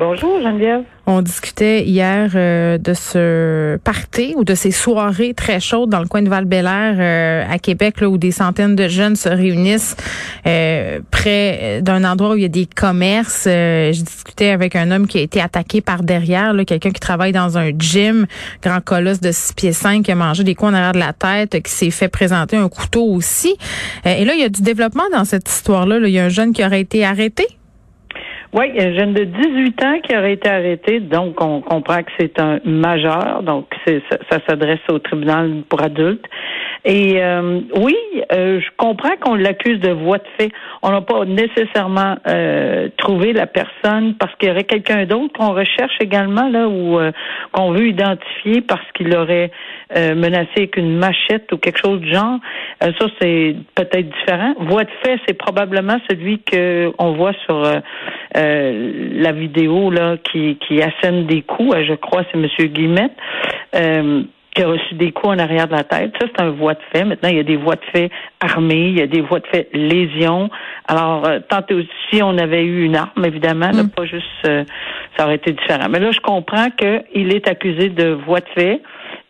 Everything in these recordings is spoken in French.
Bonjour, Geneviève. On discutait hier euh, de ce party ou de ces soirées très chaudes dans le coin de val euh, à Québec, là, où des centaines de jeunes se réunissent euh, près d'un endroit où il y a des commerces. Euh, je discutais avec un homme qui a été attaqué par derrière, quelqu'un qui travaille dans un gym, grand colosse de 6 pieds 5, qui a mangé des coups en arrière de la tête, qui s'est fait présenter un couteau aussi. Euh, et là, il y a du développement dans cette histoire-là. là. Il y a un jeune qui aurait été arrêté. Oui, un jeune de 18 ans qui aurait été arrêté, donc on comprend que c'est un majeur, donc ça, ça s'adresse au tribunal pour adultes. Et euh, oui, euh, je comprends qu'on l'accuse de voie de fait. On n'a pas nécessairement euh, trouvé la personne parce qu'il y aurait quelqu'un d'autre qu'on recherche également là ou euh, qu'on veut identifier parce qu'il aurait euh, menacé avec une machette ou quelque chose du genre. Euh, ça c'est peut-être différent. Voie de fait, c'est probablement celui que on voit sur euh, euh, la vidéo là qui qui assène des coups. Euh, Je crois c'est Monsieur Guillemette. Euh, qui a reçu des coups en arrière de la tête. Ça, c'est un voie de fait. Maintenant, il y a des voies de fait armées, il y a des voies de fait lésions. Alors, tant aussi on avait eu une arme, évidemment, là, pas juste euh, ça aurait été différent. Mais là, je comprends qu'il est accusé de voie de fait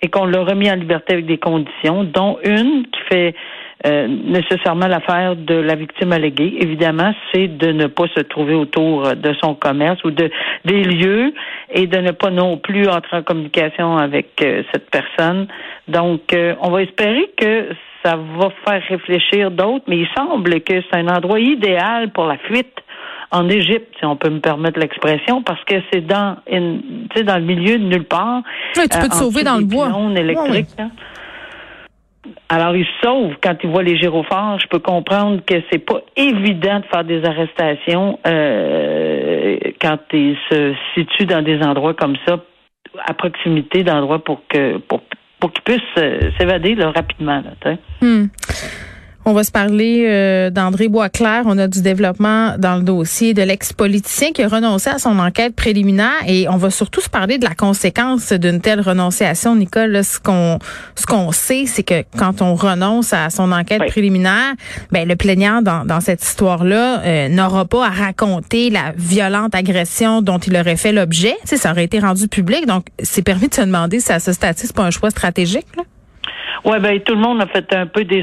et qu'on l'a remis en liberté avec des conditions, dont une qui fait euh, nécessairement l'affaire de la victime alléguée. Évidemment, c'est de ne pas se trouver autour de son commerce ou de des lieux et de ne pas non plus entrer en communication avec euh, cette personne. Donc, euh, on va espérer que ça va faire réfléchir d'autres, mais il semble que c'est un endroit idéal pour la fuite en Égypte, si on peut me permettre l'expression, parce que c'est dans, une- dans le milieu de nulle part. Ouais, tu peux te en sauver dans le bois. pylônes électriques. là. Alors, il se sauve quand il voit les gyrophares. Je peux comprendre que c'est pas évident de faire des arrestations euh, quand il se situe dans des endroits comme ça, à proximité d'endroits pour que pour pour qu'il puisse euh, s'évader rapidement. Là. Hmm. On va se parler euh, d'André Boisclair. On a du développement dans le dossier de l'ex-politicien qui a renoncé à son enquête préliminaire et on va surtout se parler de la conséquence d'une telle renonciation. Nicole, là, ce qu'on ce qu'on sait, c'est que quand on renonce à son enquête Oui. préliminaire, ben le plaignant dans, dans cette histoire-là euh, n'aura pas à raconter la violente agression dont il aurait fait l'objet. Tu sais, ça aurait été rendu public, donc c'est permis de se demander si à ce stade c'est pas un choix stratégique. Là. Ouais, ben tout le monde a fait un peu des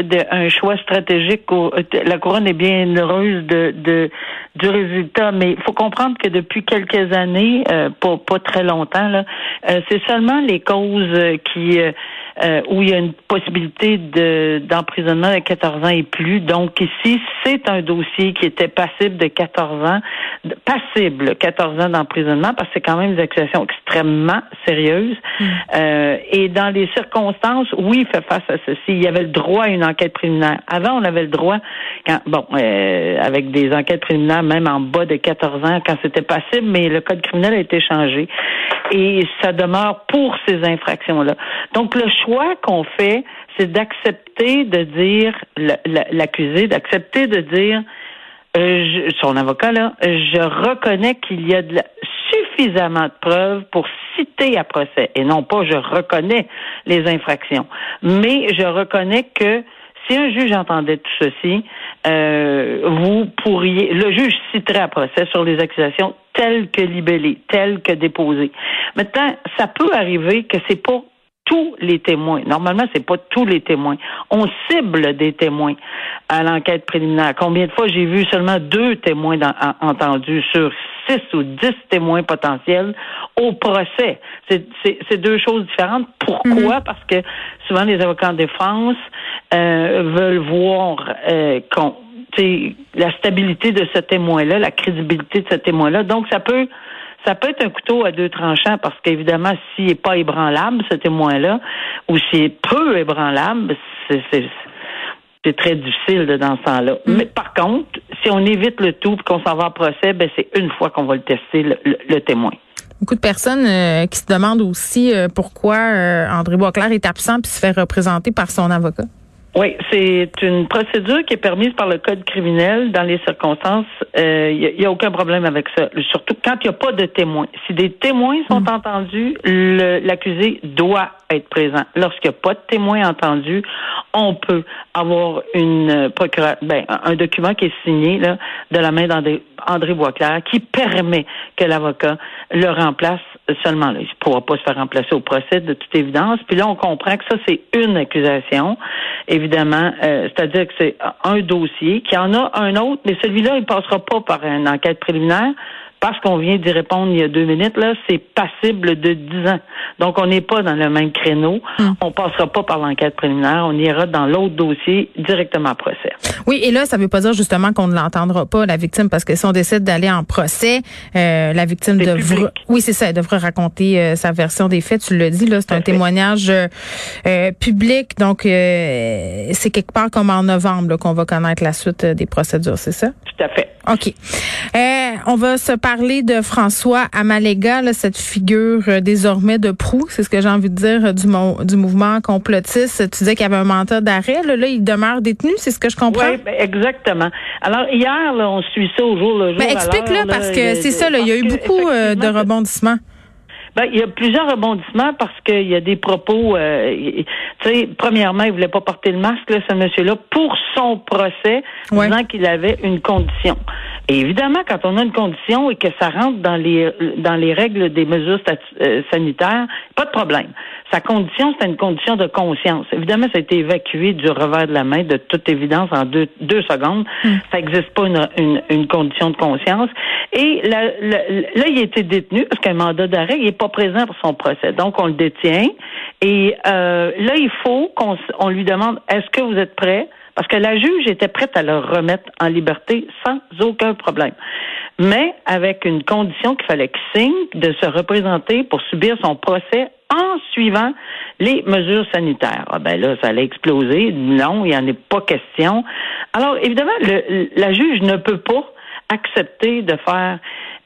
de, un choix stratégique. au- la couronne est bien heureuse de, de du résultat, mais il faut comprendre que depuis quelques années, euh, pas pas très longtemps là, euh, c'est seulement les causes euh, qui euh, euh, où il y a une possibilité de d'emprisonnement de 14 ans et plus. Donc ici, c'est un dossier qui était passible de 14 ans, passible 14 ans d'emprisonnement parce que c'est quand même des accusations extrêmement sérieuses. Euh, et dans les circonstances, oui, il fait face à ceci. Il y avait le droit à une enquête préliminaire. Avant, on avait le droit, bon, euh, avec des enquêtes préliminaires même en bas de 14 ans, quand c'était passible, mais le code criminel a été changé. Et ça demeure pour ces infractions-là. Donc, le choix qu'on fait, c'est d'accepter de dire, la- la- l'accusé, d'accepter de dire, euh, je- son avocat, là, je reconnais qu'il y a de la- suffisamment de preuves pour citer à procès, et non pas je reconnais les infractions, mais je reconnais que si un juge entendait tout ceci, euh, vous pourriez, le juge citerait à procès sur les accusations telles que libellées, telles que déposées. Maintenant, ça peut arriver que c'est pas tous les témoins. Normalement, c'est pas tous les témoins. On cible des témoins à l'enquête préliminaire. Combien de fois j'ai vu seulement deux témoins dans- en- entendus sur six ou dix témoins potentiels au procès? C'est- deux choses différentes. Pourquoi? Parce que souvent les avocats en défense euh, veulent voir euh, qu'on la stabilité de ce témoin-là, la crédibilité de ce témoin-là. Donc, ça peut ça peut être un couteau à deux tranchants parce qu'évidemment, s'il n'est pas ébranlable, ce témoin-là, ou s'il est peu ébranlable, c'est, très difficile de, dans ce temps-là. Mais par contre, si on évite le tout et qu'on s'en va en procès, ben c'est une fois qu'on va le tester, le, le- le témoin. Beaucoup de personnes euh, qui se demandent aussi euh, pourquoi euh, André Boisclair est absent puis se fait représenter par son avocat. Oui, c'est une procédure qui est permise par le code criminel dans les circonstances. Il n'y a, aucun problème avec ça. Surtout quand il n'y a pas de témoins. Si des témoins sont mm. entendus, l'accusé doit être présent. Lorsqu'il n'y a pas de témoins entendus, on peut avoir une ben, un document qui est signé là, de la main d'André Boisclair qui permet que l'avocat le remplace seulement là. Il ne pourra pas se faire remplacer au procès de toute évidence. Puis là, on comprend que ça, c'est une accusation, évidemment. Euh, c'est-à-dire que c'est un dossier, qui en a un autre, mais celui-là, il ne passera pas par une enquête préliminaire parce qu'on vient d'y répondre il y a deux minutes, là, c'est passible de dix ans. Donc, on n'est pas dans le même créneau. On hmm. On passera pas par l'enquête préliminaire. On ira dans l'autre dossier directement à procès. Oui, et là, ça veut pas dire justement qu'on ne l'entendra pas, la victime, parce que si on décide d'aller en procès, euh, la victime devra... Oui, c'est ça. Elle devra raconter euh, sa version des faits. Tu le dis, là, c'est un témoignage euh, public. Donc, c'est quelque part comme en novembre qu'on va connaître la suite des procédures, c'est ça? Tout à fait. OK. on va se parler de François Amalega, cette figure euh, désormais de c'est ce que j'ai envie de dire euh, du, du mouvement complotiste. Tu disais qu'il y avait un mandat d'arrêt. Là, il demeure détenu, c'est ce que je comprends? Oui, ben, exactement. Alors, hier, on suit ça au jour le jour. Ben, explique-le, parce que c'est ça, il y a eu beaucoup euh, de rebondissements. Ben, il y a plusieurs rebondissements parce qu'il y a des propos. Euh, tu sais, premièrement, il voulait pas porter le masque, là, ce monsieur-là, pour son procès, disant qu'il avait une condition. Et évidemment, quand on a une condition et que ça rentre dans les dans les règles des mesures euh, sanitaires, pas de problème. Sa condition, c'est une condition de conscience. Évidemment, ça a été évacué du revers de la main, de toute évidence, en deux, deux secondes. Hmm. Ça n'existe pas une, une, une, condition de conscience. Et là, là, il a été détenu parce qu'un mandat d'arrêt, il n'est pas présent pour son procès. Donc, on le détient. Et euh, là, il faut qu'on on lui demande, est-ce que vous êtes prêt? Parce que la juge était prête à le remettre en liberté sans aucun problème. Mais avec une condition qu'il fallait qu'il signe de se représenter pour subir son procès en suivant les mesures sanitaires. Ah ben là, ça allait exploser. Non, il n'y en est pas question. Alors, évidemment, le, la juge ne peut pas accepter de faire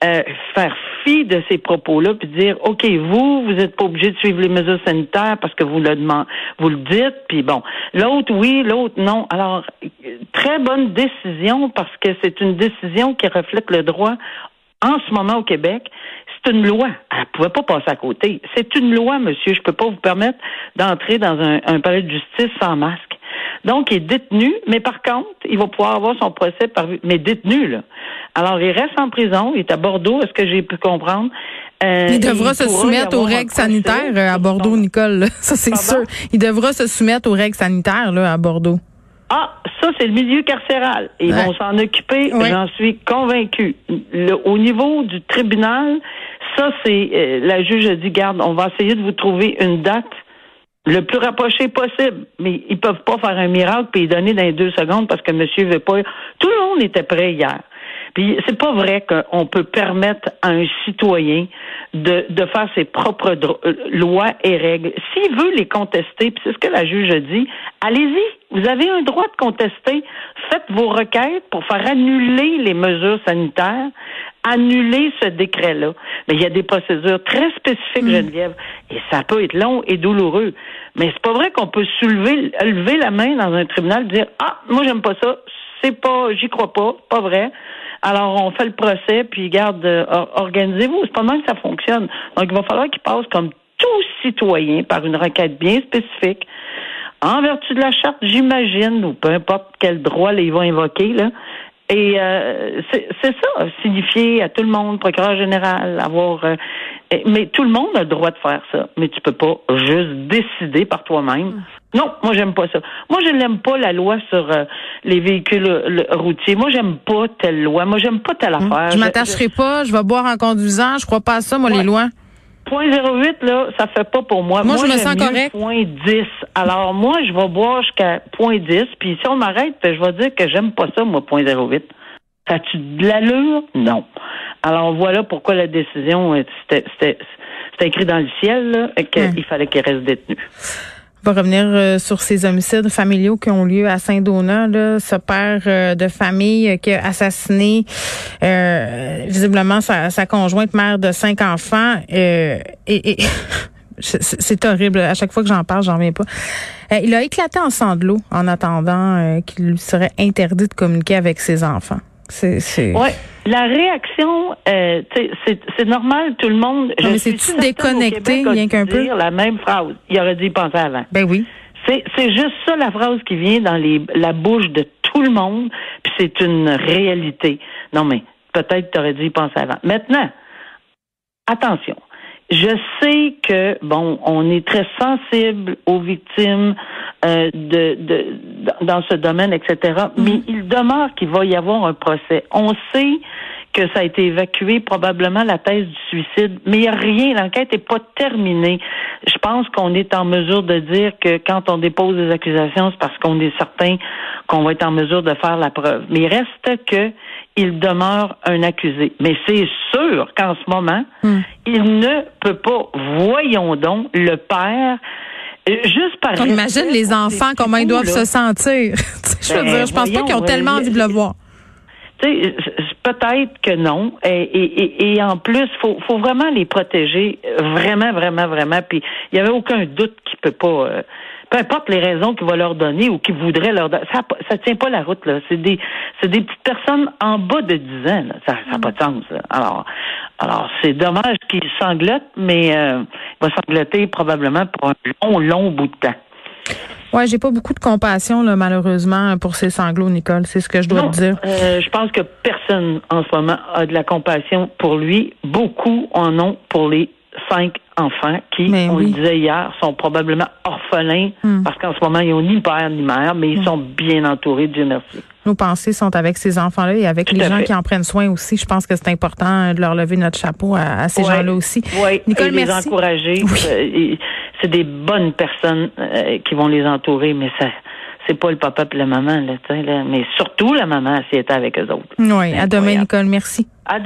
euh, faire fi de ces propos-là puis dire OK, vous, vous n'êtes pas obligé de suivre les mesures sanitaires parce que vous le demandez, vous le dites, puis bon, l'autre oui, l'autre non. Alors, très bonne décision parce que c'est une décision qui reflète le droit en ce moment au Québec. C'est une loi. Elle ne pouvait pas passer à côté. C'est une loi, monsieur. Je ne peux pas vous permettre d'entrer dans un, un palais de justice sans masque. Donc, il est détenu, mais par contre, il va pouvoir avoir son procès par mais détenu, là. Alors, il reste en prison, il est à Bordeaux, est-ce que j'ai pu comprendre? Euh, il devra se soumettre aux règles sanitaires euh, à Bordeaux, Nicole. Ça, c'est sûr. Il devra se soumettre aux règles sanitaires là, à Bordeaux. Ah, ça, c'est le milieu carcéral. Ils vont s'en occuper, j'en suis convaincue. au niveau du tribunal, ça, c'est euh, la juge a dit, garde, on va essayer de vous trouver une date le plus rapproché possible. Mais ils peuvent pas faire un miracle puis donner dans les deux secondes parce que monsieur veut pas. Tout le monde était prêt hier. Puis c'est pas vrai qu'on peut permettre à un citoyen de, de faire ses propres euh, lois et règles. S'il veut les contester, puis c'est ce que la juge a dit, allez-y. Vous avez un droit de contester. Faites vos requêtes pour faire annuler les mesures sanitaires, annuler ce décret-là. Mais il y a des procédures très spécifiques, mm. Geneviève, et ça peut être long et douloureux. Mais c'est pas vrai qu'on peut soulever, lever la main dans un tribunal et dire Ah, moi j'aime pas ça, c'est pas, j'y crois pas, pas vrai. Alors on fait le procès, puis garde, euh, organisez-vous. C'est pas mal que ça fonctionne. Donc il va falloir qu'il passe comme tout citoyen par une requête bien spécifique en vertu de la charte, j'imagine, ou peu importe quel droit ils vont invoquer, là. Et euh, c'est ça, signifier à tout le monde, procureur général, avoir. Euh, mais tout le monde a le droit de faire ça. Mais tu peux pas juste décider par toi-même. Non, moi j'aime pas ça. Moi je n'aime pas la loi sur euh, les véhicules routiers. Moi j'aime pas telle loi. Moi j'aime pas telle hum. affaire. Je m'attacherai pas. Je vais boire en conduisant. Je crois pas à ça, moi les lois. Point 08, là, ça fait pas pour moi. Moi, je me sens correct. Point 10. Alors, moi, je vais boire jusqu'à point 10. Puis si on m'arrête, je vais dire que j'aime pas ça, moi, point 08. As-tu de l'allure? Non. Alors, voilà pourquoi la décision, c'était écrit dans le ciel, qu'il fallait qu'il reste détenu. Revenir euh, sur ces homicides familiaux qui ont lieu à Saint-Donat. Ce père euh, de famille qui a assassiné euh, visiblement sa, conjointe mère de cinq enfants. et, et c'est horrible. À chaque fois que j'en parle, j'en reviens pas. il a éclaté en sanglots en attendant qu'il lui serait interdit de communiquer avec ses enfants. C'est, Ouais. La réaction, euh, c'est normal, tout le monde. Non, mais c'est-tu déconnecté, rien qu'un peu? la même phrase. Il aurait dû y penser avant. Ben oui. C'est juste ça la phrase qui vient dans les, la bouche de tout le monde, puis c'est une réalité. Non, mais peut-être tu aurais dû y penser avant. Maintenant, attention. Je sais que bon, on est très sensible aux victimes euh, de, de, dans ce domaine, etc. Mm-hmm. Mais il demeure qu'il va y avoir un procès. On sait que ça a été évacué, probablement la thèse du suicide, mais il n'y a rien, l'enquête n'est pas terminée. Je pense qu'on est en mesure de dire que quand on dépose des accusations, c'est parce qu'on est certain qu'on va être en mesure de faire la preuve. Mais il reste que il demeure un accusé. Mais c'est sûr qu'en ce moment, hmm. il ne peut pas, voyons donc, le père euh, Juste par imagine les enfants, comment ils doivent se sentir. je veux ben, dire, je pense pas qu'ils ont tellement envie de le voir. Peut-être que non. Et, et, en plus, faut, faut vraiment les protéger, vraiment, vraiment, vraiment. Puis il y avait aucun doute qu'il peut pas. Euh, peu importe les raisons qu'il va leur donner ou qu'il voudrait leur donner, ça, ça tient pas la route là. C'est des, c'est des petites personnes en bas de 10 ans. Ça, n'a pas de sens. Alors, alors c'est dommage qu'il sanglote, mais euh, il va sangloter probablement pour un long, long bout de temps. Ouais, j'ai pas beaucoup de compassion là, malheureusement pour ces sanglots, Nicole. C'est ce que je dois te dire. Euh, je pense que personne en ce moment a de la compassion pour lui. Beaucoup en ont pour les cinq enfants qui, on le disait hier, sont probablement orphelins hmm. parce qu'en ce moment, ils n'ont ni père ni mère, mais ils hmm. sont bien entourés, Dieu merci. Nos pensées sont avec ces enfants-là et avec les gens qui en prennent soin aussi. Je pense que c'est important de leur lever notre chapeau à, ces gens-là aussi. Oui, Nicole, et les encourager. Euh, c'est des bonnes personnes euh, qui vont les entourer, mais ça c'est pas le papa et la maman, là, là, mais surtout la maman, si elle était avec eux autres. Oui, à demain, Nicole. Merci. À